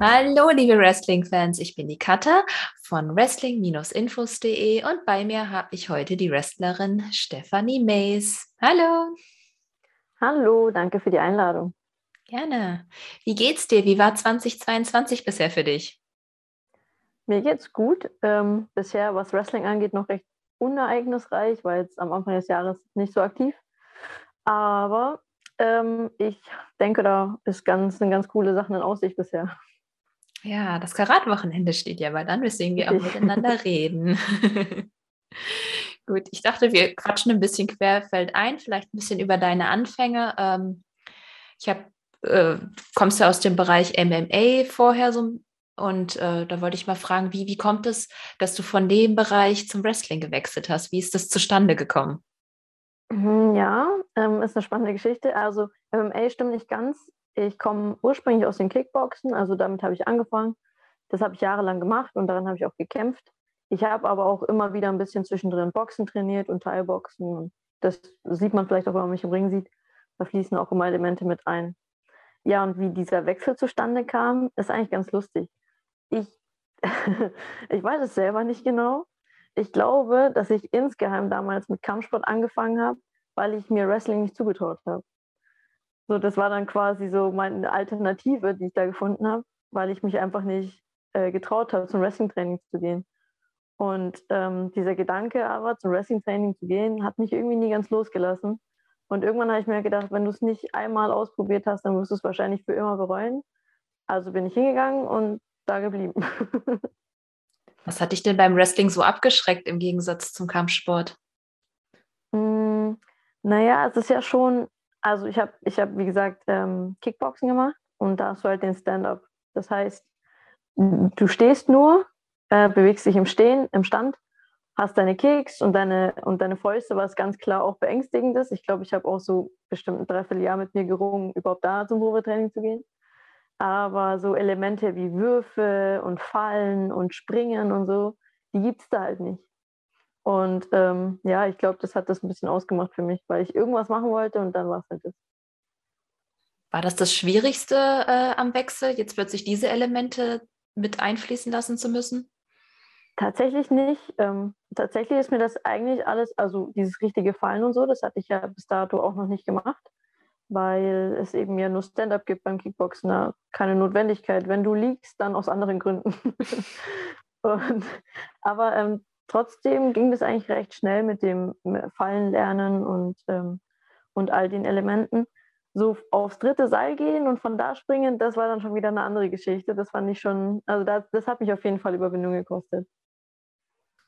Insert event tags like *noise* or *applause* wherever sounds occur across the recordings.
Hallo, liebe Wrestling-Fans, ich bin die Katha von wrestling-infos.de und bei mir habe ich heute die Wrestlerin Stephanie Mays. Hallo. Hallo, danke für die Einladung. Gerne. Wie geht's dir? Wie war 2022 bisher für dich? Mir geht's gut. Ähm, bisher, was Wrestling angeht, noch recht unereignisreich, weil jetzt am Anfang des Jahres nicht so aktiv. Aber ähm, ich denke, da ist ganz, sind ganz coole Sachen in Aussicht bisher. Ja, das Karatwochenende steht ja bald an, weswegen wir auch *laughs* miteinander reden. Gut, ich dachte, wir quatschen ein bisschen querfeld ein, vielleicht ein bisschen über deine Anfänge. Ähm, ich habe, äh, kommst du aus dem Bereich MMA vorher so und äh, da wollte ich mal fragen, wie, wie kommt es, dass du von dem Bereich zum Wrestling gewechselt hast? Wie ist das zustande gekommen? Mhm, ja, ähm, ist eine spannende Geschichte. Also MMA stimmt nicht ganz. Ich komme ursprünglich aus dem Kickboxen, also damit habe ich angefangen. Das habe ich jahrelang gemacht und daran habe ich auch gekämpft. Ich habe aber auch immer wieder ein bisschen zwischendrin Boxen trainiert und Teilboxen. Das sieht man vielleicht auch, wenn man mich im Ring sieht. Da fließen auch immer Elemente mit ein. Ja, und wie dieser Wechsel zustande kam, ist eigentlich ganz lustig. Ich, *laughs* ich weiß es selber nicht genau. Ich glaube, dass ich insgeheim damals mit Kampfsport angefangen habe, weil ich mir Wrestling nicht zugetraut habe. So, das war dann quasi so meine Alternative, die ich da gefunden habe, weil ich mich einfach nicht äh, getraut habe, zum Wrestling-Training zu gehen. Und ähm, dieser Gedanke aber, zum Wrestling-Training zu gehen, hat mich irgendwie nie ganz losgelassen. Und irgendwann habe ich mir gedacht, wenn du es nicht einmal ausprobiert hast, dann wirst du es wahrscheinlich für immer bereuen. Also bin ich hingegangen und da geblieben. *laughs* Was hat dich denn beim Wrestling so abgeschreckt im Gegensatz zum Kampfsport? Mm, naja, es ist ja schon also ich habe, ich hab, wie gesagt, ähm, Kickboxen gemacht und da hast du halt den Stand-up. Das heißt, du stehst nur, äh, bewegst dich im Stehen, im Stand, hast deine Kicks und deine, und deine Fäuste, was ganz klar auch beängstigend ist. Ich glaube, ich habe auch so bestimmt ein Dreivierteljahr mit mir gerungen, überhaupt da zum Probetraining zu gehen. Aber so Elemente wie Würfe und Fallen und Springen und so, die gibt es da halt nicht. Und ähm, ja, ich glaube, das hat das ein bisschen ausgemacht für mich, weil ich irgendwas machen wollte und dann war es halt das. War das das Schwierigste äh, am Wechsel, jetzt plötzlich diese Elemente mit einfließen lassen zu müssen? Tatsächlich nicht. Ähm, tatsächlich ist mir das eigentlich alles, also dieses richtige Fallen und so, das hatte ich ja bis dato auch noch nicht gemacht, weil es eben ja nur Stand-up gibt beim Kickboxen. Da keine Notwendigkeit. Wenn du liegst, dann aus anderen Gründen. *laughs* und, aber ähm, trotzdem ging das eigentlich recht schnell mit dem Fallen lernen und, ähm, und all den Elementen. So aufs dritte Seil gehen und von da springen, das war dann schon wieder eine andere Geschichte. Das fand ich schon, also das, das hat mich auf jeden Fall Überwindung gekostet.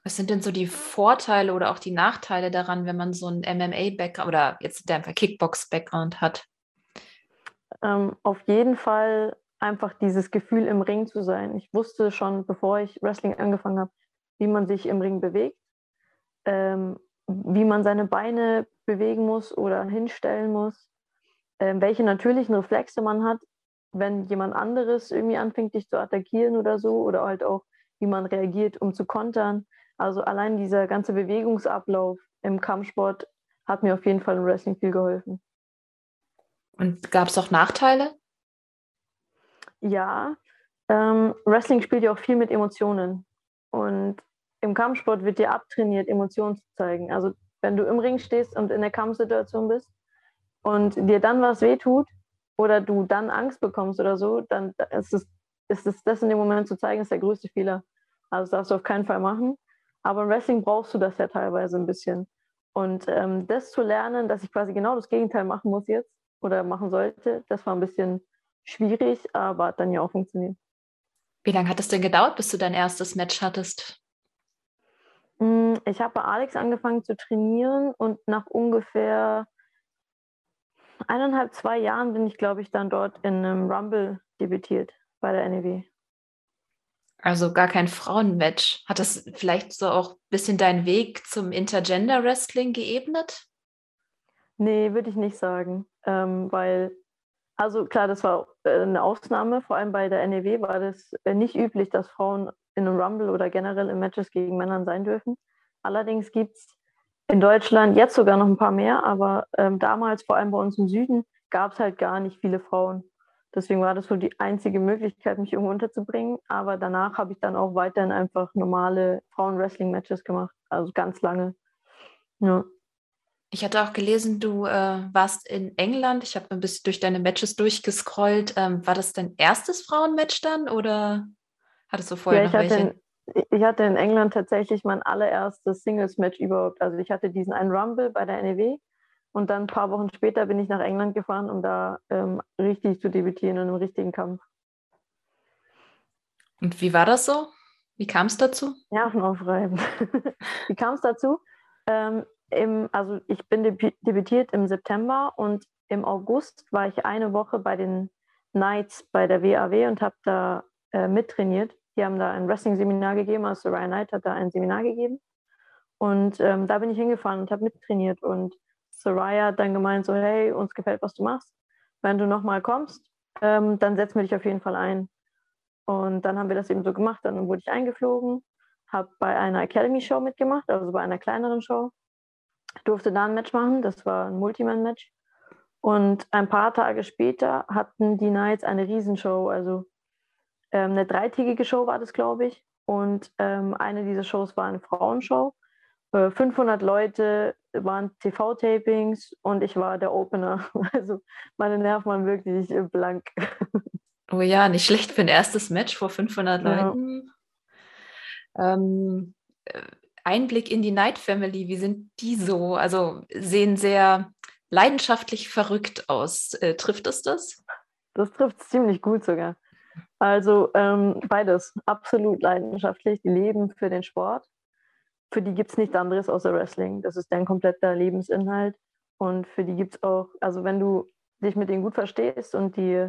Was sind denn so die Vorteile oder auch die Nachteile daran, wenn man so einen MMA-Background oder jetzt der Kickbox-Background hat? Ähm, auf jeden Fall einfach dieses Gefühl im Ring zu sein. Ich wusste schon, bevor ich Wrestling angefangen habe, wie man sich im Ring bewegt, ähm, wie man seine Beine bewegen muss oder hinstellen muss, ähm, welche natürlichen Reflexe man hat, wenn jemand anderes irgendwie anfängt, dich zu attackieren oder so, oder halt auch, wie man reagiert, um zu kontern. Also allein dieser ganze Bewegungsablauf im Kampfsport hat mir auf jeden Fall im Wrestling viel geholfen. Und gab es auch Nachteile? Ja, ähm, Wrestling spielt ja auch viel mit Emotionen. Und im Kampfsport wird dir abtrainiert, Emotionen zu zeigen. Also wenn du im Ring stehst und in der Kampfsituation bist und dir dann was wehtut oder du dann Angst bekommst oder so, dann ist es, ist es das in dem Moment zu zeigen, ist der größte Fehler. Also das darfst du auf keinen Fall machen. Aber im Wrestling brauchst du das ja teilweise ein bisschen. Und ähm, das zu lernen, dass ich quasi genau das Gegenteil machen muss jetzt oder machen sollte, das war ein bisschen schwierig, aber hat dann ja auch funktioniert. Wie lange hat es denn gedauert, bis du dein erstes Match hattest? Mm, ich habe bei Alex angefangen zu trainieren und nach ungefähr eineinhalb, zwei Jahren bin ich, glaube ich, dann dort in einem Rumble debütiert bei der NEW. Also gar kein Frauenmatch. Hat das vielleicht so auch ein bisschen deinen Weg zum Intergender Wrestling geebnet? Nee, würde ich nicht sagen. Ähm, weil, also klar, das war äh, eine Ausnahme. Vor allem bei der NEW war das äh, nicht üblich, dass Frauen in einem Rumble oder generell in Matches gegen Männern sein dürfen. Allerdings gibt es in Deutschland jetzt sogar noch ein paar mehr, aber ähm, damals, vor allem bei uns im Süden, gab es halt gar nicht viele Frauen. Deswegen war das so die einzige Möglichkeit, mich irgendwo unterzubringen. Aber danach habe ich dann auch weiterhin einfach normale Frauen-Wrestling-Matches gemacht. Also ganz lange. Ja. Ich hatte auch gelesen, du äh, warst in England. Ich habe ein bisschen durch deine Matches durchgescrollt. Ähm, war das dein erstes Frauenmatch dann oder hattest du vorher ja, noch welche? In, ich hatte in England tatsächlich mein allererstes Singles-Match überhaupt. Also ich hatte diesen einen Rumble bei der NEW und dann ein paar Wochen später bin ich nach England gefahren, um da ähm, richtig zu debütieren in einem richtigen Kampf. Und wie war das so? Wie kam es dazu? Nerven aufreiben. *laughs* wie kam es dazu? Ähm, im, also ich bin debütiert im September und im August war ich eine Woche bei den Knights bei der WAW und habe da äh, mittrainiert. Die haben da ein Wrestling-Seminar gegeben, also Ryan Knight hat da ein Seminar gegeben. Und ähm, da bin ich hingefahren und habe mittrainiert. Und Soraya hat dann gemeint, so hey, uns gefällt, was du machst. Wenn du nochmal kommst, ähm, dann setzen wir dich auf jeden Fall ein. Und dann haben wir das eben so gemacht. Dann wurde ich eingeflogen, habe bei einer Academy-Show mitgemacht, also bei einer kleineren Show durfte da ein Match machen. Das war ein Multiman-Match. Und ein paar Tage später hatten die Knights eine Riesenshow. Also ähm, eine dreitägige Show war das, glaube ich. Und ähm, eine dieser Shows war eine Frauenshow. Äh, 500 Leute waren TV-Tapings und ich war der Opener. *laughs* Also meine Nerven waren wirklich blank. *laughs* Oh ja, nicht schlecht für ein erstes Match vor 500 Leuten. Ja. Ähm, äh, Einblick in die Night Family. Wie sind die so? Also sehen sehr leidenschaftlich verrückt aus. Äh, trifft es das? Das trifft ziemlich gut sogar. Also ähm, beides, absolut leidenschaftlich. Die leben für den Sport. Für die gibt es nichts anderes außer Wrestling. Das ist dein kompletter Lebensinhalt. Und für die gibt es auch, also wenn du dich mit denen gut verstehst und die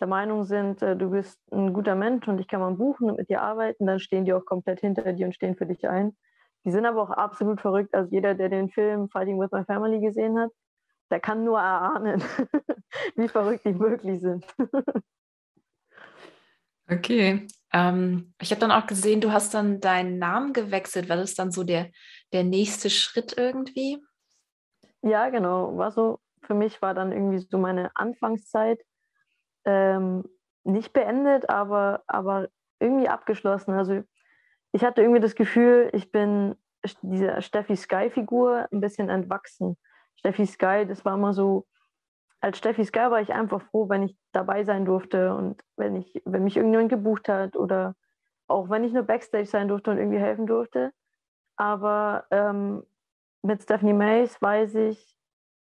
der Meinung sind, äh, du bist ein guter Mensch und ich kann mal buchen und mit dir arbeiten, dann stehen die auch komplett hinter dir und stehen für dich ein. Die sind aber auch absolut verrückt. Also jeder, der den Film Fighting with My Family gesehen hat, der kann nur erahnen, *laughs* wie verrückt die wirklich sind. *laughs* okay. Ähm, ich habe dann auch gesehen, du hast dann deinen Namen gewechselt. War das dann so der, der nächste Schritt irgendwie? Ja, genau. War so, für mich war dann irgendwie so meine Anfangszeit ähm, nicht beendet, aber, aber irgendwie abgeschlossen. Also ich hatte irgendwie das Gefühl, ich bin dieser Steffi Sky-Figur ein bisschen entwachsen. Steffi Sky, das war immer so, als Steffi Sky war ich einfach froh, wenn ich dabei sein durfte und wenn ich, wenn mich irgendjemand gebucht hat oder auch wenn ich nur Backstage sein durfte und irgendwie helfen durfte. Aber ähm, mit Stephanie Mays weiß ich,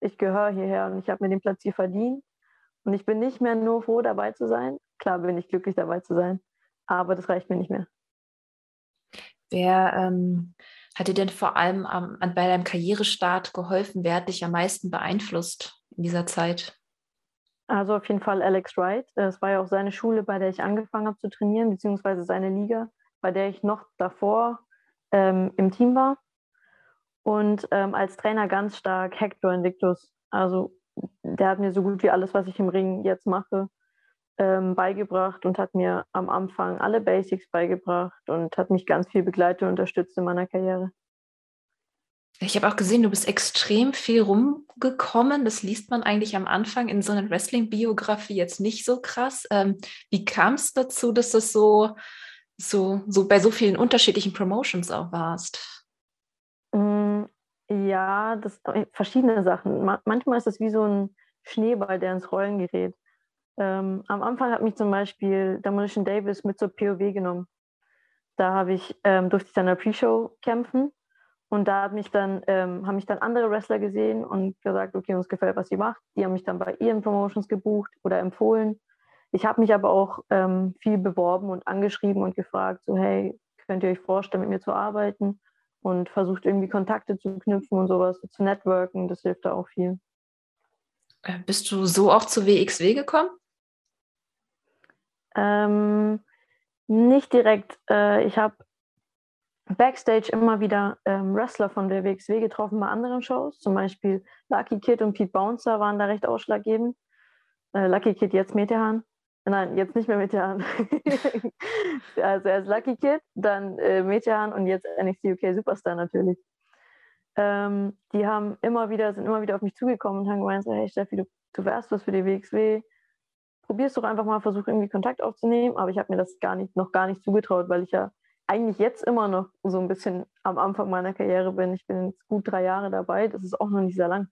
ich gehöre hierher und ich habe mir den Platz hier verdient. Und ich bin nicht mehr nur froh, dabei zu sein. Klar bin ich glücklich, dabei zu sein, aber das reicht mir nicht mehr. Wer ähm, hat dir denn vor allem am, bei deinem Karrierestart geholfen? Wer hat dich am meisten beeinflusst in dieser Zeit? Also auf jeden Fall Alex Wright. Es war ja auch seine Schule, bei der ich angefangen habe zu trainieren, beziehungsweise seine Liga, bei der ich noch davor ähm, im Team war. Und ähm, als Trainer ganz stark Hector Invictus. Also der hat mir so gut wie alles, was ich im Ring jetzt mache, ähm, beigebracht und hat mir am Anfang alle Basics beigebracht und hat mich ganz viel begleitet und unterstützt in meiner Karriere. Ich habe auch gesehen, du bist extrem viel rumgekommen. Das liest man eigentlich am Anfang in so einer Wrestling-Biografie jetzt nicht so krass. Ähm, wie kam es dazu, dass du so, so, so bei so vielen unterschiedlichen Promotions auch warst? Mm, ja, das verschiedene Sachen. manchmal ist es wie so ein Schneeball, der ins Rollen gerät. Ähm, am Anfang hat mich zum Beispiel Demolition Davis mit zur POW genommen. Da habe ich, ähm, durfte ich dann in der Pre-Show kämpfen und da hat mich dann, ähm, haben mich dann andere Wrestler gesehen und gesagt, okay, uns gefällt, was sie macht. Die haben mich dann bei ihren Promotions gebucht oder empfohlen. Ich habe mich aber auch ähm, viel beworben und angeschrieben und gefragt, so hey, könnt ihr euch vorstellen, mit mir zu arbeiten? Und versucht irgendwie Kontakte zu knüpfen und sowas, zu networken, das hilft da auch viel. Äh, bist du so auch zu WXW gekommen? Ähm, nicht direkt. Äh, ich habe Backstage immer wieder ähm, Wrestler von der WXW getroffen bei anderen Shows. Zum Beispiel Lucky Kid und Pete Bouncer waren da recht ausschlaggebend. Äh, Lucky Kid jetzt Metehan. Nein, jetzt nicht mehr Metehan. *laughs* also erst Lucky Kid, dann äh, Metehan und jetzt NXT UK Superstar natürlich. Ähm, die haben immer wieder, sind immer wieder auf mich zugekommen und haben gemeint, so, hey Steffi, du, du wärst was für die WXW probier es doch einfach mal, versuch irgendwie Kontakt aufzunehmen. Aber ich habe mir das gar nicht, noch gar nicht zugetraut, weil ich ja eigentlich jetzt immer noch so ein bisschen am Anfang meiner Karriere bin. Ich bin jetzt gut drei Jahre dabei, das ist auch noch nicht sehr lang.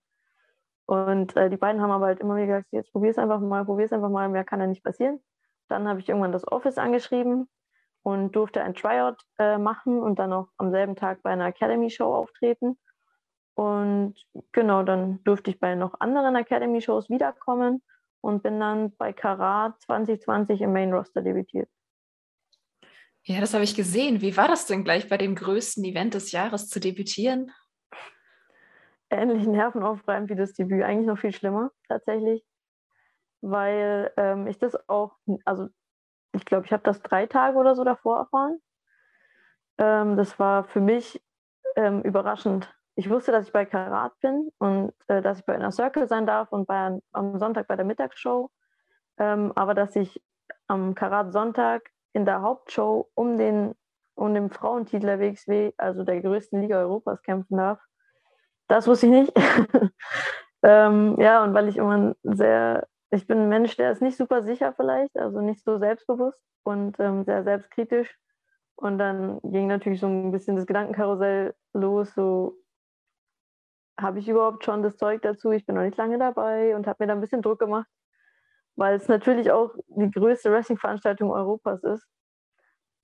Und äh, die beiden haben aber halt immer wieder gesagt, jetzt probier es einfach mal, probier es einfach mal, mehr kann ja nicht passieren. Dann habe ich irgendwann das Office angeschrieben und durfte ein Tryout äh, machen und dann auch am selben Tag bei einer Academy-Show auftreten. Und genau, dann durfte ich bei noch anderen Academy-Shows wiederkommen und bin dann bei Karat 2020 im Main Roster debütiert. Ja, das habe ich gesehen. Wie war das denn gleich bei dem größten Event des Jahres zu debütieren? Ähnlich nervenaufreibend wie das Debüt, eigentlich noch viel schlimmer tatsächlich, weil ähm, ich das auch, also ich glaube, ich habe das drei Tage oder so davor erfahren. Ähm, das war für mich ähm, überraschend. Ich wusste, dass ich bei Karat bin und äh, dass ich bei einer Circle sein darf und bei, am Sonntag bei der Mittagsshow. Ähm, aber dass ich am Karat Sonntag in der Hauptshow um den, um den Frauentitel der WXW, also der größten Liga Europas, kämpfen darf. Das wusste ich nicht. *laughs* ähm, ja, und weil ich immer sehr, ich bin ein Mensch, der ist nicht super sicher vielleicht, also nicht so selbstbewusst und ähm, sehr selbstkritisch. Und dann ging natürlich so ein bisschen das Gedankenkarussell los, so habe ich überhaupt schon das Zeug dazu? Ich bin noch nicht lange dabei und habe mir da ein bisschen Druck gemacht weil es natürlich auch die größte Wrestling-Veranstaltung Europas ist.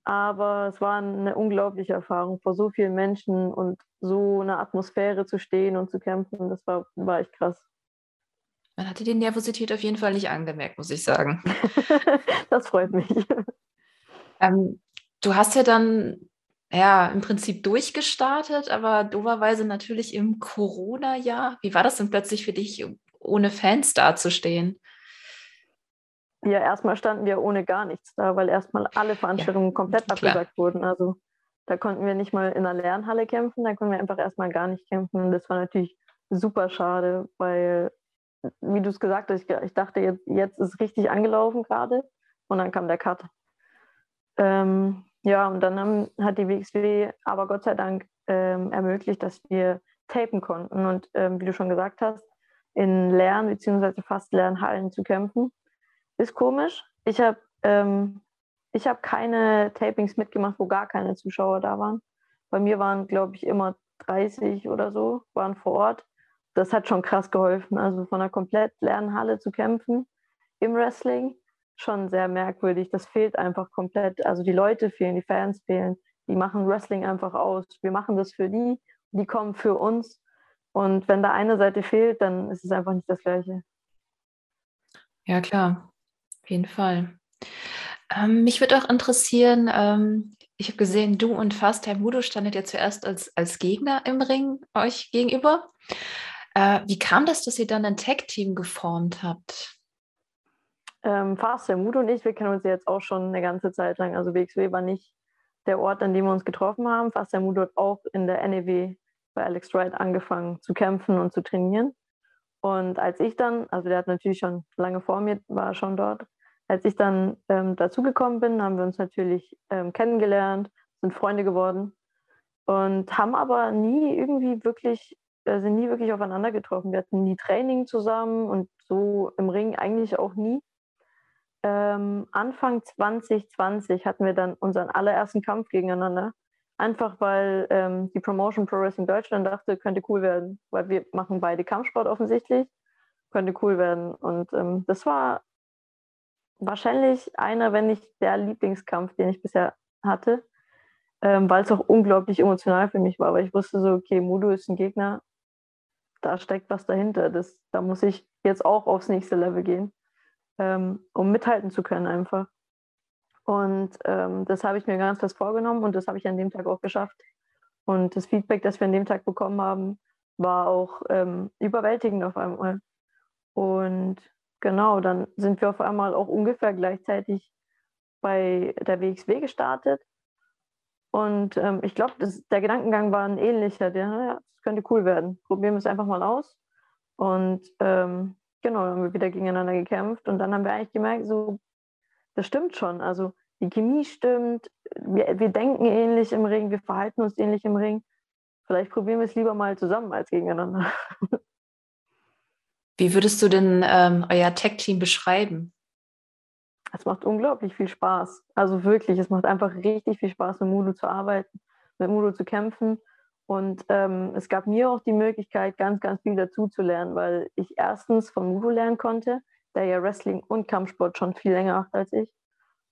Aber es war eine unglaubliche Erfahrung, vor so vielen Menschen und so eine Atmosphäre zu stehen und zu kämpfen. Das war, war echt krass. Man hatte die Nervosität auf jeden Fall nicht angemerkt, muss ich sagen. *laughs* das freut mich. Ähm, du hast ja dann ja im Prinzip durchgestartet, aber doverweise natürlich im Corona-Jahr. Wie war das denn plötzlich für dich, ohne Fans dazustehen? Ja, erstmal standen wir ohne gar nichts da, weil erstmal alle Veranstaltungen ja, komplett klar. abgesagt wurden. Also da konnten wir nicht mal in der Lernhalle kämpfen, da konnten wir einfach erstmal gar nicht kämpfen. Und das war natürlich super schade, weil, wie du es gesagt hast, ich, ich, dachte, jetzt, jetzt ist richtig angelaufen gerade und dann kam der Cut. Ähm, ja, und dann haben, hat die WXW aber Gott sei Dank ähm, ermöglicht, dass wir tapen konnten und ähm, wie du schon gesagt hast, in Lern- bzw. fast Lernhallen zu kämpfen ist komisch. Ich habe ähm, hab keine Tapings mitgemacht, wo gar keine Zuschauer da waren. Bei mir waren, glaube ich, immer 30 oder so, waren vor Ort. Das hat schon krass geholfen. Also von einer komplett leeren Halle zu kämpfen im Wrestling, schon sehr merkwürdig. Das fehlt einfach komplett. Also die Leute fehlen, die Fans fehlen. Die machen Wrestling einfach aus. Wir machen das für die, die kommen für uns. Und wenn da eine Seite fehlt, dann ist es einfach nicht das Gleiche. Ja, klar jeden Fall. Ähm, mich würde auch interessieren, ähm, ich habe gesehen, du und Fast Time Mudo standet ja zuerst als, als Gegner im Ring euch gegenüber. Äh, wie kam das, dass ihr dann ein Tag-Team geformt habt? Ähm, Fast Time Mudo und ich, wir kennen uns jetzt auch schon eine ganze Zeit lang. Also WXW war nicht der Ort, an dem wir uns getroffen haben. Fast Time Mudo hat auch in der NEW bei Alex Wright angefangen zu kämpfen und zu trainieren. Und als ich dann, also der hat natürlich schon lange vor mir, war schon dort, als ich dann ähm, dazugekommen bin, haben wir uns natürlich ähm, kennengelernt, sind Freunde geworden und haben aber nie irgendwie wirklich, äh, sind nie wirklich aufeinander getroffen. Wir hatten nie Training zusammen und so im Ring eigentlich auch nie. Ähm, Anfang 2020 hatten wir dann unseren allerersten Kampf gegeneinander. Einfach weil ähm, die Promotion Pro Wrestling Deutschland dachte, könnte cool werden, weil wir machen beide Kampfsport offensichtlich, könnte cool werden. Und ähm, das war wahrscheinlich einer, wenn nicht der Lieblingskampf, den ich bisher hatte, ähm, weil es auch unglaublich emotional für mich war. Weil ich wusste so, okay, Mudo ist ein Gegner, da steckt was dahinter. Das, da muss ich jetzt auch aufs nächste Level gehen, ähm, um mithalten zu können einfach. Und ähm, das habe ich mir ganz fest vorgenommen und das habe ich an dem Tag auch geschafft. Und das Feedback, das wir an dem Tag bekommen haben, war auch ähm, überwältigend auf einmal. Und Genau, dann sind wir auf einmal auch ungefähr gleichzeitig bei der WXW gestartet. Und ähm, ich glaube, der Gedankengang war ein ähnlicher. Der, ja, das könnte cool werden. Probieren wir es einfach mal aus. Und ähm, genau, dann haben wir wieder gegeneinander gekämpft. Und dann haben wir eigentlich gemerkt, so, das stimmt schon. Also die Chemie stimmt. Wir, wir denken ähnlich im Ring. Wir verhalten uns ähnlich im Ring. Vielleicht probieren wir es lieber mal zusammen als gegeneinander. *laughs* Wie würdest du denn ähm, euer Tech-Team beschreiben? Es macht unglaublich viel Spaß. Also wirklich, es macht einfach richtig viel Spaß, mit Mudo zu arbeiten, mit Mudo zu kämpfen. Und ähm, es gab mir auch die Möglichkeit, ganz, ganz viel dazu zu lernen, weil ich erstens von Mudo lernen konnte, der ja Wrestling und Kampfsport schon viel länger macht als ich.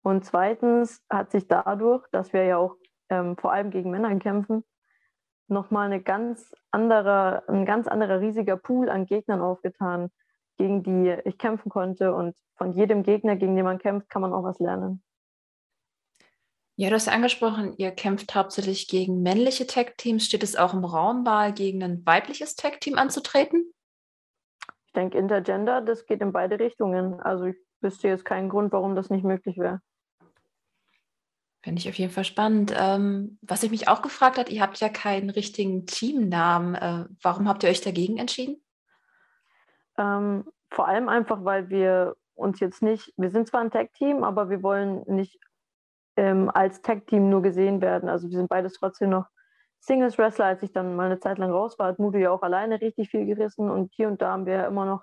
Und zweitens hat sich dadurch, dass wir ja auch ähm, vor allem gegen Männer kämpfen, nochmal eine ganz andere, ein ganz anderer riesiger Pool an Gegnern aufgetan, gegen die ich kämpfen konnte. Und von jedem Gegner, gegen den man kämpft, kann man auch was lernen. Ja, du hast angesprochen, ihr kämpft hauptsächlich gegen männliche Tag-Teams. Steht es auch im Raum, mal gegen ein weibliches Tag-Team anzutreten? Ich denke, Intergender, das geht in beide Richtungen. Also ich wüsste jetzt keinen Grund, warum das nicht möglich wäre. Finde ich auf jeden Fall spannend. Ähm, was ich mich auch gefragt habe, ihr habt ja keinen richtigen Teamnamen. Äh, warum habt ihr euch dagegen entschieden? Ähm, vor allem einfach, weil wir uns jetzt nicht, wir sind zwar ein Tag-Team, aber wir wollen nicht ähm, als Tag-Team nur gesehen werden. Also wir sind beides trotzdem noch Singles-Wrestler. Als ich dann mal eine Zeit lang raus war, hat Mudo ja auch alleine richtig viel gerissen und hier und da haben wir ja immer noch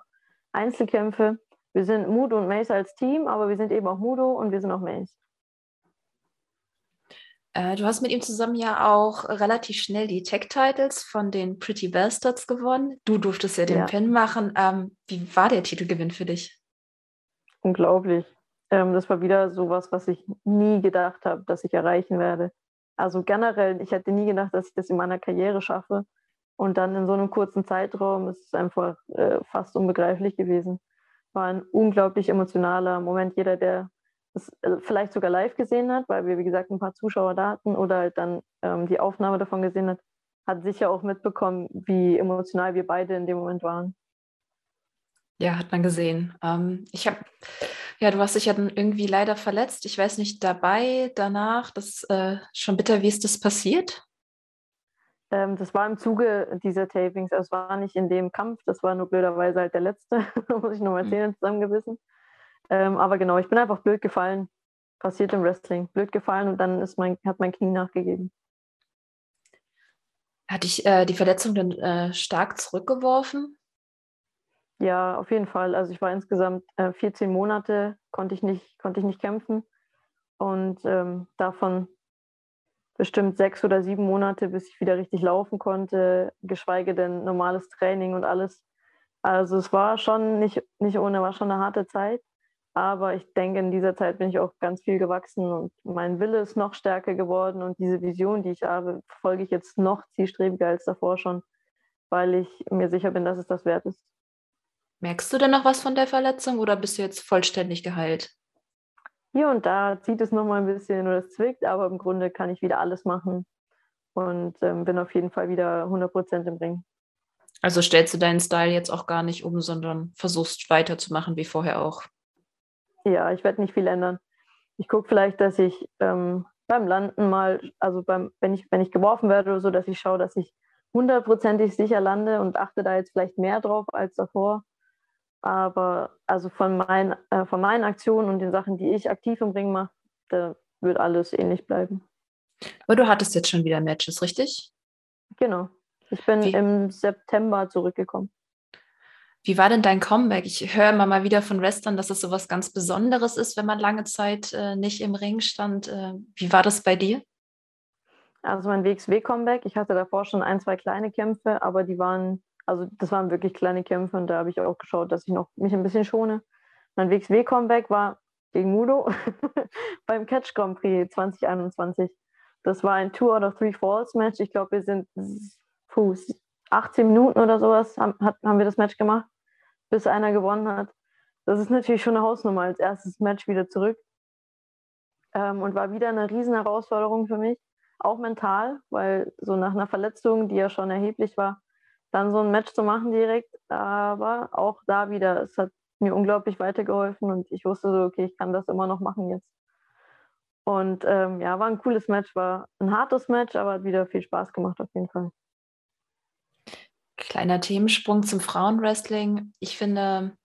Einzelkämpfe. Wir sind Mudo und Mace als Team, aber wir sind eben auch Mudo und wir sind auch Mace. Äh, du hast mit ihm zusammen ja auch relativ schnell die Tech-Titles von den Pretty Bastards gewonnen. Du durftest ja den ja. Pin machen. Ähm, wie war der Titelgewinn für dich? Unglaublich. Ähm, das war wieder sowas, was ich nie gedacht habe, dass ich erreichen werde. Also generell, ich hätte nie gedacht, dass ich das in meiner Karriere schaffe. Und dann in so einem kurzen Zeitraum ist es einfach äh, fast unbegreiflich gewesen. War ein unglaublich emotionaler Moment. Jeder, der es äh, vielleicht sogar live gesehen hat, weil wir, wie gesagt, ein paar Zuschauer da hatten oder halt dann ähm, die Aufnahme davon gesehen hat, hat sicher auch mitbekommen, wie emotional wir beide in dem Moment waren. Ja, hat man gesehen. Ähm, ich habe, ja, du hast dich ja dann irgendwie leider verletzt. Ich weiß nicht, dabei, danach, das ist äh, schon bitter, wie ist das passiert? Ähm, das war im Zuge dieser Tapings. Also es war nicht in dem Kampf, das war nur blöderweise halt der letzte, *laughs* muss ich nochmal erzählen, mhm. zusammengebissen. Ähm, aber genau, ich bin einfach blöd gefallen. Passiert im Wrestling. Blöd gefallen und dann ist mein, hat mein Knie nachgegeben. Hat dich äh, die Verletzung dann äh, stark zurückgeworfen? Ja, auf jeden Fall. Also ich war insgesamt äh, 14 Monate, konnte ich nicht, konnte ich nicht kämpfen. Und ähm, davon bestimmt sechs oder sieben Monate, bis ich wieder richtig laufen konnte, geschweige denn normales Training und alles. Also es war schon nicht, nicht ohne, war schon eine harte Zeit. Aber ich denke, in dieser Zeit bin ich auch ganz viel gewachsen und mein Wille ist noch stärker geworden und diese Vision, die ich habe, folge ich jetzt noch zielstrebiger als davor schon, weil ich mir sicher bin, dass es das wert ist. Merkst du denn noch was von der Verletzung oder bist du jetzt vollständig geheilt? Hier und da zieht es noch mal ein bisschen oder es zwickt, aber im Grunde kann ich wieder alles machen und ähm, bin auf jeden Fall wieder 100 Prozent im Ring. Also stellst du deinen Style jetzt auch gar nicht um, sondern versuchst weiterzumachen wie vorher auch? Ja, ich werde nicht viel ändern. Ich gucke vielleicht, dass ich ähm, beim Landen mal, also beim, wenn, ich, wenn ich geworfen werde oder so, dass ich schaue, dass ich hundertprozentig sicher lande und achte da jetzt vielleicht mehr drauf als davor. Aber also von, mein, äh, von meinen Aktionen und den Sachen, die ich aktiv im Ring mache, da wird alles ähnlich bleiben. Aber du hattest jetzt schon wieder Matches, richtig? Genau. Ich bin Wie? im September zurückgekommen. Wie war denn dein Comeback? Ich höre immer mal wieder von Wrestlern, dass es so was ganz Besonderes ist, wenn man lange Zeit äh, nicht im Ring stand. Äh, wie war das bei dir? Also mein WXW-Comeback, ich hatte davor schon ein, zwei kleine Kämpfe, aber die waren, also das waren wirklich kleine Kämpfe und da habe ich auch geschaut, dass ich noch mich ein bisschen schone. Mein WXW-Comeback war gegen Mudo *laughs* beim Catch Grand Prix 2021. Das war ein Two out of Three Falls Match. Ich glaube, wir sind puh, 18 Minuten oder sowas haben, haben wir das Match gemacht bis einer gewonnen hat. Das ist natürlich schon eine Hausnummer als erstes Match wieder zurück. Ähm, und war wieder eine riesen Herausforderung für mich, auch mental, weil so nach einer Verletzung, die ja schon erheblich war, dann so ein Match zu machen direkt, aber auch da wieder, es hat mir unglaublich weitergeholfen und ich wusste so, okay, ich kann das immer noch machen jetzt. Und ähm, ja, war ein cooles Match, war ein hartes Match, aber hat wieder viel Spaß gemacht auf jeden Fall. Kleiner Themensprung zum Frauenwrestling. Ich finde,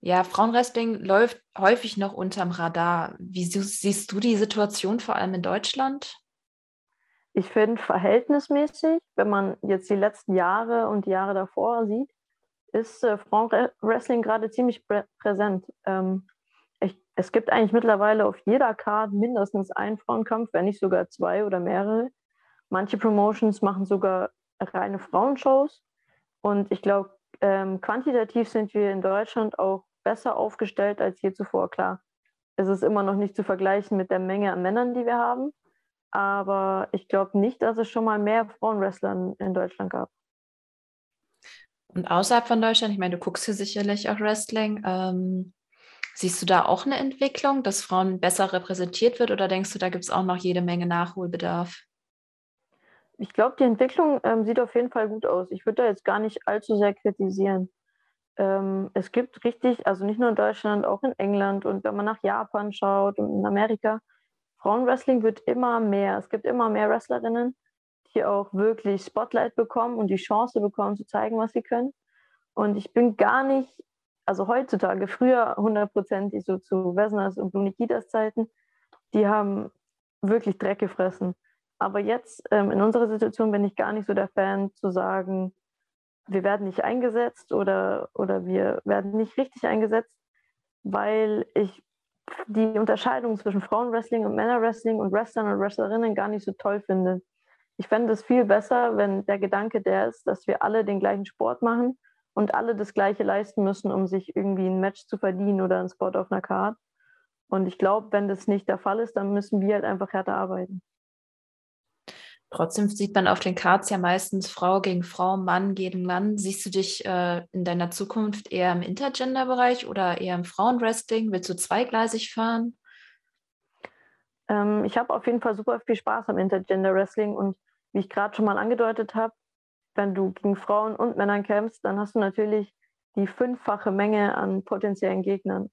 ja, Frauenwrestling läuft häufig noch unterm Radar. Wie siehst du die Situation vor allem in Deutschland? Ich finde verhältnismäßig, wenn man jetzt die letzten Jahre und die Jahre davor sieht, ist äh, Frauenwrestling gerade ziemlich prä präsent. Ähm, ich, es gibt eigentlich mittlerweile auf jeder Card mindestens einen Frauenkampf, wenn nicht sogar zwei oder mehrere. Manche Promotions machen sogar reine Frauenshows. Und ich glaube, ähm, quantitativ sind wir in Deutschland auch besser aufgestellt als je zuvor. Klar, es ist immer noch nicht zu vergleichen mit der Menge an Männern, die wir haben. Aber ich glaube nicht, dass es schon mal mehr Frauenwrestler in Deutschland gab. Und außerhalb von Deutschland, ich meine, du guckst hier sicherlich auch Wrestling. Ähm, siehst du da auch eine Entwicklung, dass Frauen besser repräsentiert wird oder denkst du, da gibt es auch noch jede Menge Nachholbedarf? Ich glaube, die Entwicklung ähm, sieht auf jeden Fall gut aus. Ich würde da jetzt gar nicht allzu sehr kritisieren. Ähm, es gibt richtig, also nicht nur in Deutschland, auch in England und wenn man nach Japan schaut und in Amerika, Frauenwrestling wird immer mehr. Es gibt immer mehr Wrestlerinnen, die auch wirklich Spotlight bekommen und die Chance bekommen zu zeigen, was sie können. Und ich bin gar nicht, also heutzutage, früher hundertprozentig so zu Wesners und Blunikitas Zeiten, die haben wirklich Dreck gefressen. Aber jetzt ähm, in unserer Situation bin ich gar nicht so der Fan zu sagen, wir werden nicht eingesetzt oder, oder wir werden nicht richtig eingesetzt, weil ich die Unterscheidung zwischen Frauenwrestling und Männerwrestling und Wrestlern und Wrestlerinnen gar nicht so toll finde. Ich fände es viel besser, wenn der Gedanke der ist, dass wir alle den gleichen Sport machen und alle das Gleiche leisten müssen, um sich irgendwie ein Match zu verdienen oder einen Spot auf einer Card. Und ich glaube, wenn das nicht der Fall ist, dann müssen wir halt einfach härter arbeiten. Trotzdem sieht man auf den Cards ja meistens Frau gegen Frau, Mann gegen Mann. Siehst du dich äh, in deiner Zukunft eher im Intergender-Bereich oder eher im Frauenwrestling? Willst du zweigleisig fahren? Ähm, ich habe auf jeden Fall super viel Spaß am Intergender-Wrestling und wie ich gerade schon mal angedeutet habe, wenn du gegen Frauen und Männern kämpfst, dann hast du natürlich die fünffache Menge an potenziellen Gegnern.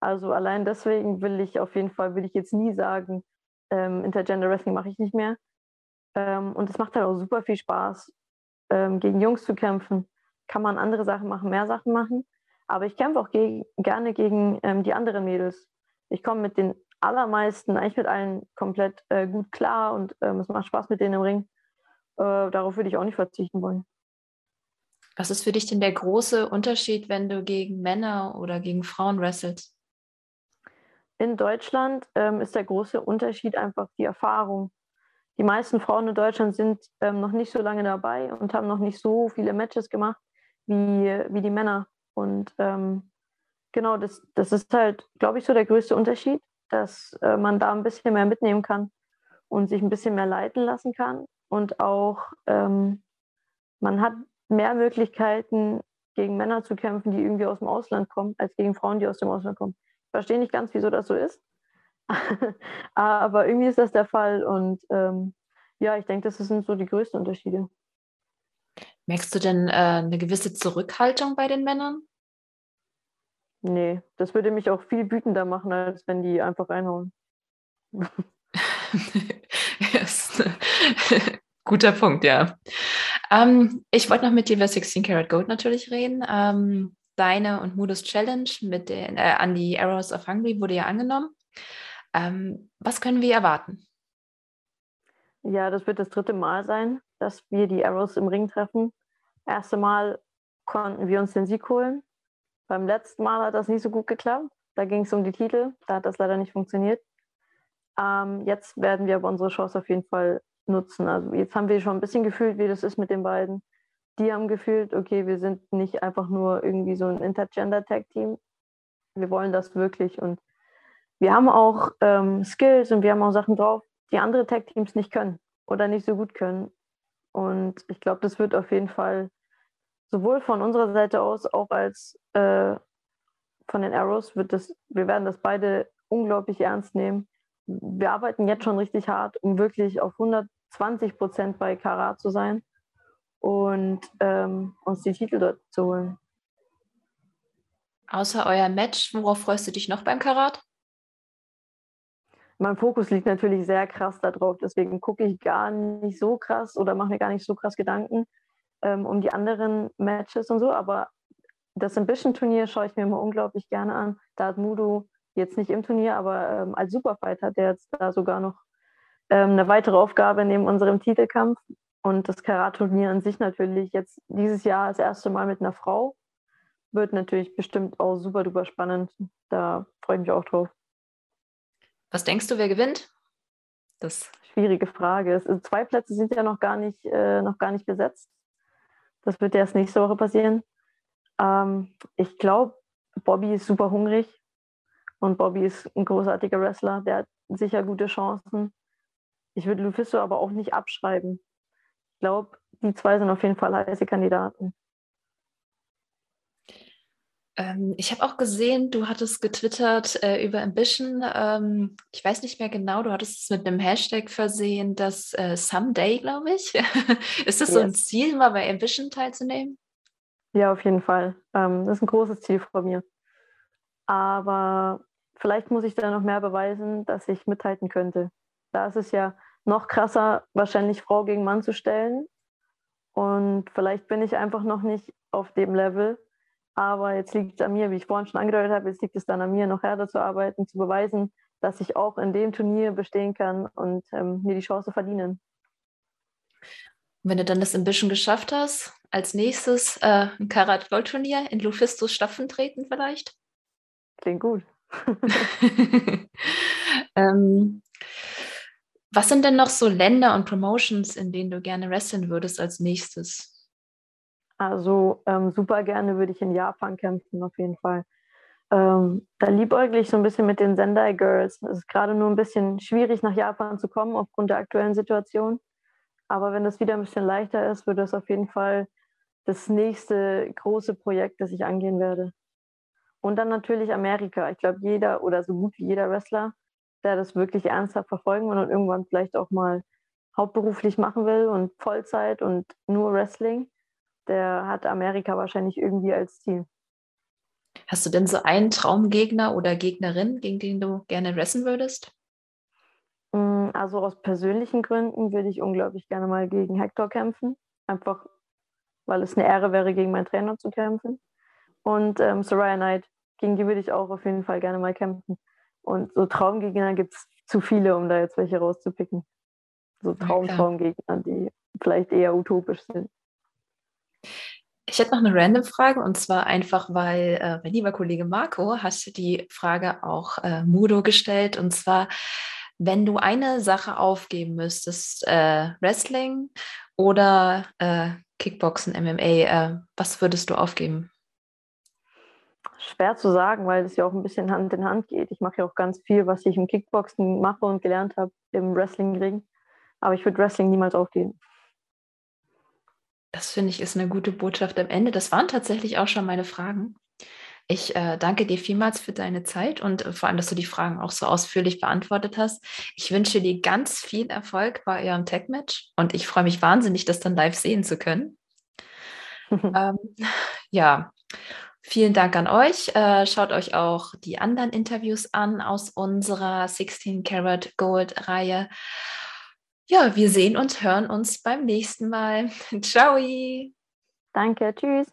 Also allein deswegen will ich auf jeden Fall, will ich jetzt nie sagen, ähm, Intergender Wrestling mache ich nicht mehr. Ähm, und es macht halt auch super viel Spaß, ähm, gegen Jungs zu kämpfen. Kann man andere Sachen machen, mehr Sachen machen. Aber ich kämpfe auch gegen, gerne gegen ähm, die anderen Mädels. Ich komme mit den allermeisten, eigentlich mit allen komplett äh, gut klar und ähm, es macht Spaß mit denen im Ring. Äh, darauf würde ich auch nicht verzichten wollen. Was ist für dich denn der große Unterschied, wenn du gegen Männer oder gegen Frauen wrestelst? In Deutschland ähm, ist der große Unterschied einfach die Erfahrung die meisten Frauen in Deutschland sind ähm, noch nicht so lange dabei und haben noch nicht so viele Matches gemacht wie, wie die Männer. Und ähm, genau, das, das ist halt, glaube ich, so der größte Unterschied, dass äh, man da ein bisschen mehr mitnehmen kann und sich ein bisschen mehr leiten lassen kann. Und auch ähm, man hat mehr Möglichkeiten, gegen Männer zu kämpfen, die irgendwie aus dem Ausland kommen, als gegen Frauen, die aus dem Ausland kommen. Ich verstehe nicht ganz, wieso das so ist. *laughs* Aber irgendwie ist das der Fall und ähm, ja, ich denke, das sind so die größten Unterschiede. Merkst du denn äh, eine gewisse Zurückhaltung bei den Männern? Nee, das würde mich auch viel wütender machen, als wenn die einfach reinhauen. *laughs* *laughs* Guter Punkt, ja. Ähm, ich wollte noch mit dir über 16 Karat Gold natürlich reden. Ähm, deine und Mudos Challenge mit den, äh, an die Arrows of Hungary wurde ja angenommen. Ähm, was können wir erwarten? Ja, das wird das dritte Mal sein, dass wir die Arrows im Ring treffen. Erste Mal konnten wir uns den Sieg holen. Beim letzten Mal hat das nicht so gut geklappt. Da ging es um die Titel. Da hat das leider nicht funktioniert. Ähm, jetzt werden wir aber unsere Chance auf jeden Fall nutzen. Also jetzt haben wir schon ein bisschen gefühlt, wie das ist mit den beiden. Die haben gefühlt, okay, wir sind nicht einfach nur irgendwie so ein Intergender-Tag-Team. Wir wollen das wirklich und wir haben auch ähm, Skills und wir haben auch Sachen drauf, die andere Tag-Teams nicht können oder nicht so gut können. Und ich glaube, das wird auf jeden Fall sowohl von unserer Seite aus, auch als äh, von den Arrows, wird das, wir werden das beide unglaublich ernst nehmen. Wir arbeiten jetzt schon richtig hart, um wirklich auf 120 Prozent bei Karat zu sein und ähm, uns die Titel dort zu holen. Außer euer Match, worauf freust du dich noch beim Karat? Mein Fokus liegt natürlich sehr krass darauf. Deswegen gucke ich gar nicht so krass oder mache mir gar nicht so krass Gedanken ähm, um die anderen Matches und so. Aber das Ambition-Turnier schaue ich mir immer unglaublich gerne an. Da hat Mudo jetzt nicht im Turnier, aber ähm, als Superfighter hat er jetzt da sogar noch ähm, eine weitere Aufgabe neben unserem Titelkampf. Und das Karat-Turnier an sich natürlich jetzt dieses Jahr das erste Mal mit einer Frau. Wird natürlich bestimmt auch super duper spannend. Da freue ich mich auch drauf. Was denkst du, wer gewinnt? Das schwierige Frage. Es, zwei Plätze sind ja noch gar nicht, äh, noch gar nicht besetzt. Das wird erst nächste Woche passieren. Ähm, ich glaube, Bobby ist super hungrig und Bobby ist ein großartiger Wrestler. Der hat sicher gute Chancen. Ich würde Lufisto aber auch nicht abschreiben. Ich glaube, die zwei sind auf jeden Fall heiße Kandidaten. Ähm, ich habe auch gesehen, du hattest getwittert äh, über Ambition. Ähm, ich weiß nicht mehr genau, du hattest es mit einem Hashtag versehen, das äh, Someday, glaube ich. *laughs* ist das yes. so ein Ziel, mal bei Ambition teilzunehmen? Ja, auf jeden Fall. Ähm, das ist ein großes Ziel von mir. Aber vielleicht muss ich da noch mehr beweisen, dass ich mithalten könnte. Da ist es ja noch krasser, wahrscheinlich Frau gegen Mann zu stellen. Und vielleicht bin ich einfach noch nicht auf dem Level. Aber jetzt liegt es an mir, wie ich vorhin schon angedeutet habe, jetzt liegt es dann an mir, noch härter zu arbeiten, zu beweisen, dass ich auch in dem Turnier bestehen kann und ähm, mir die Chance verdienen. Wenn du dann das Ambition geschafft hast, als nächstes äh, ein Karat Gold Turnier in Lufistos Staffen treten vielleicht? Klingt gut. *laughs* ähm, was sind denn noch so Länder und Promotions, in denen du gerne wresteln würdest als nächstes? Also ähm, super gerne würde ich in Japan kämpfen, auf jeden Fall. Ähm, da liebäugle ich so ein bisschen mit den Sendai Girls. Es ist gerade nur ein bisschen schwierig, nach Japan zu kommen aufgrund der aktuellen Situation. Aber wenn das wieder ein bisschen leichter ist, wird das auf jeden Fall das nächste große Projekt, das ich angehen werde. Und dann natürlich Amerika. Ich glaube, jeder oder so gut wie jeder Wrestler, der das wirklich ernsthaft verfolgen will und irgendwann vielleicht auch mal hauptberuflich machen will und Vollzeit und nur Wrestling, der hat Amerika wahrscheinlich irgendwie als Ziel. Hast du denn so einen Traumgegner oder Gegnerin, gegen den du gerne wrestlen würdest? Mm, also aus persönlichen Gründen würde ich unglaublich gerne mal gegen Hector kämpfen. Einfach, weil es eine Ehre wäre, gegen meinen Trainer zu kämpfen. Und ähm, Soraya Knight, gegen die würde ich auch auf jeden Fall gerne mal kämpfen. Und so Traumgegner gibt es zu viele, um da jetzt welche rauszupicken. So Traum-Traumgegner, die vielleicht eher utopisch sind. Ich hätte noch eine random Frage und zwar einfach, weil äh, mein lieber Kollege Marco hat die Frage auch äh, Mudo gestellt und zwar, wenn du eine Sache aufgeben müsstest, äh, Wrestling oder äh, Kickboxen, MMA, äh, was würdest du aufgeben? Schwer zu sagen, weil es ja auch ein bisschen Hand in Hand geht. Ich mache ja auch ganz viel, was ich im Kickboxen mache und gelernt habe im Wrestlingring. Aber ich würde Wrestling niemals aufgeben. Das finde ich ist eine gute Botschaft am Ende. Das waren tatsächlich auch schon meine Fragen. Ich äh, danke dir vielmals für deine Zeit und äh, vor allem, dass du die Fragen auch so ausführlich beantwortet hast. Ich wünsche dir ganz viel Erfolg bei eurem Tech-Match und ich freue mich wahnsinnig, das dann live sehen zu können. *laughs* ähm, ja, vielen Dank an euch. Äh, schaut euch auch die anderen Interviews an aus unserer 16 Karat Gold Reihe. Ja, wir sehen und hören uns beim nächsten Mal. *laughs* Ciao. Danke, tschüss.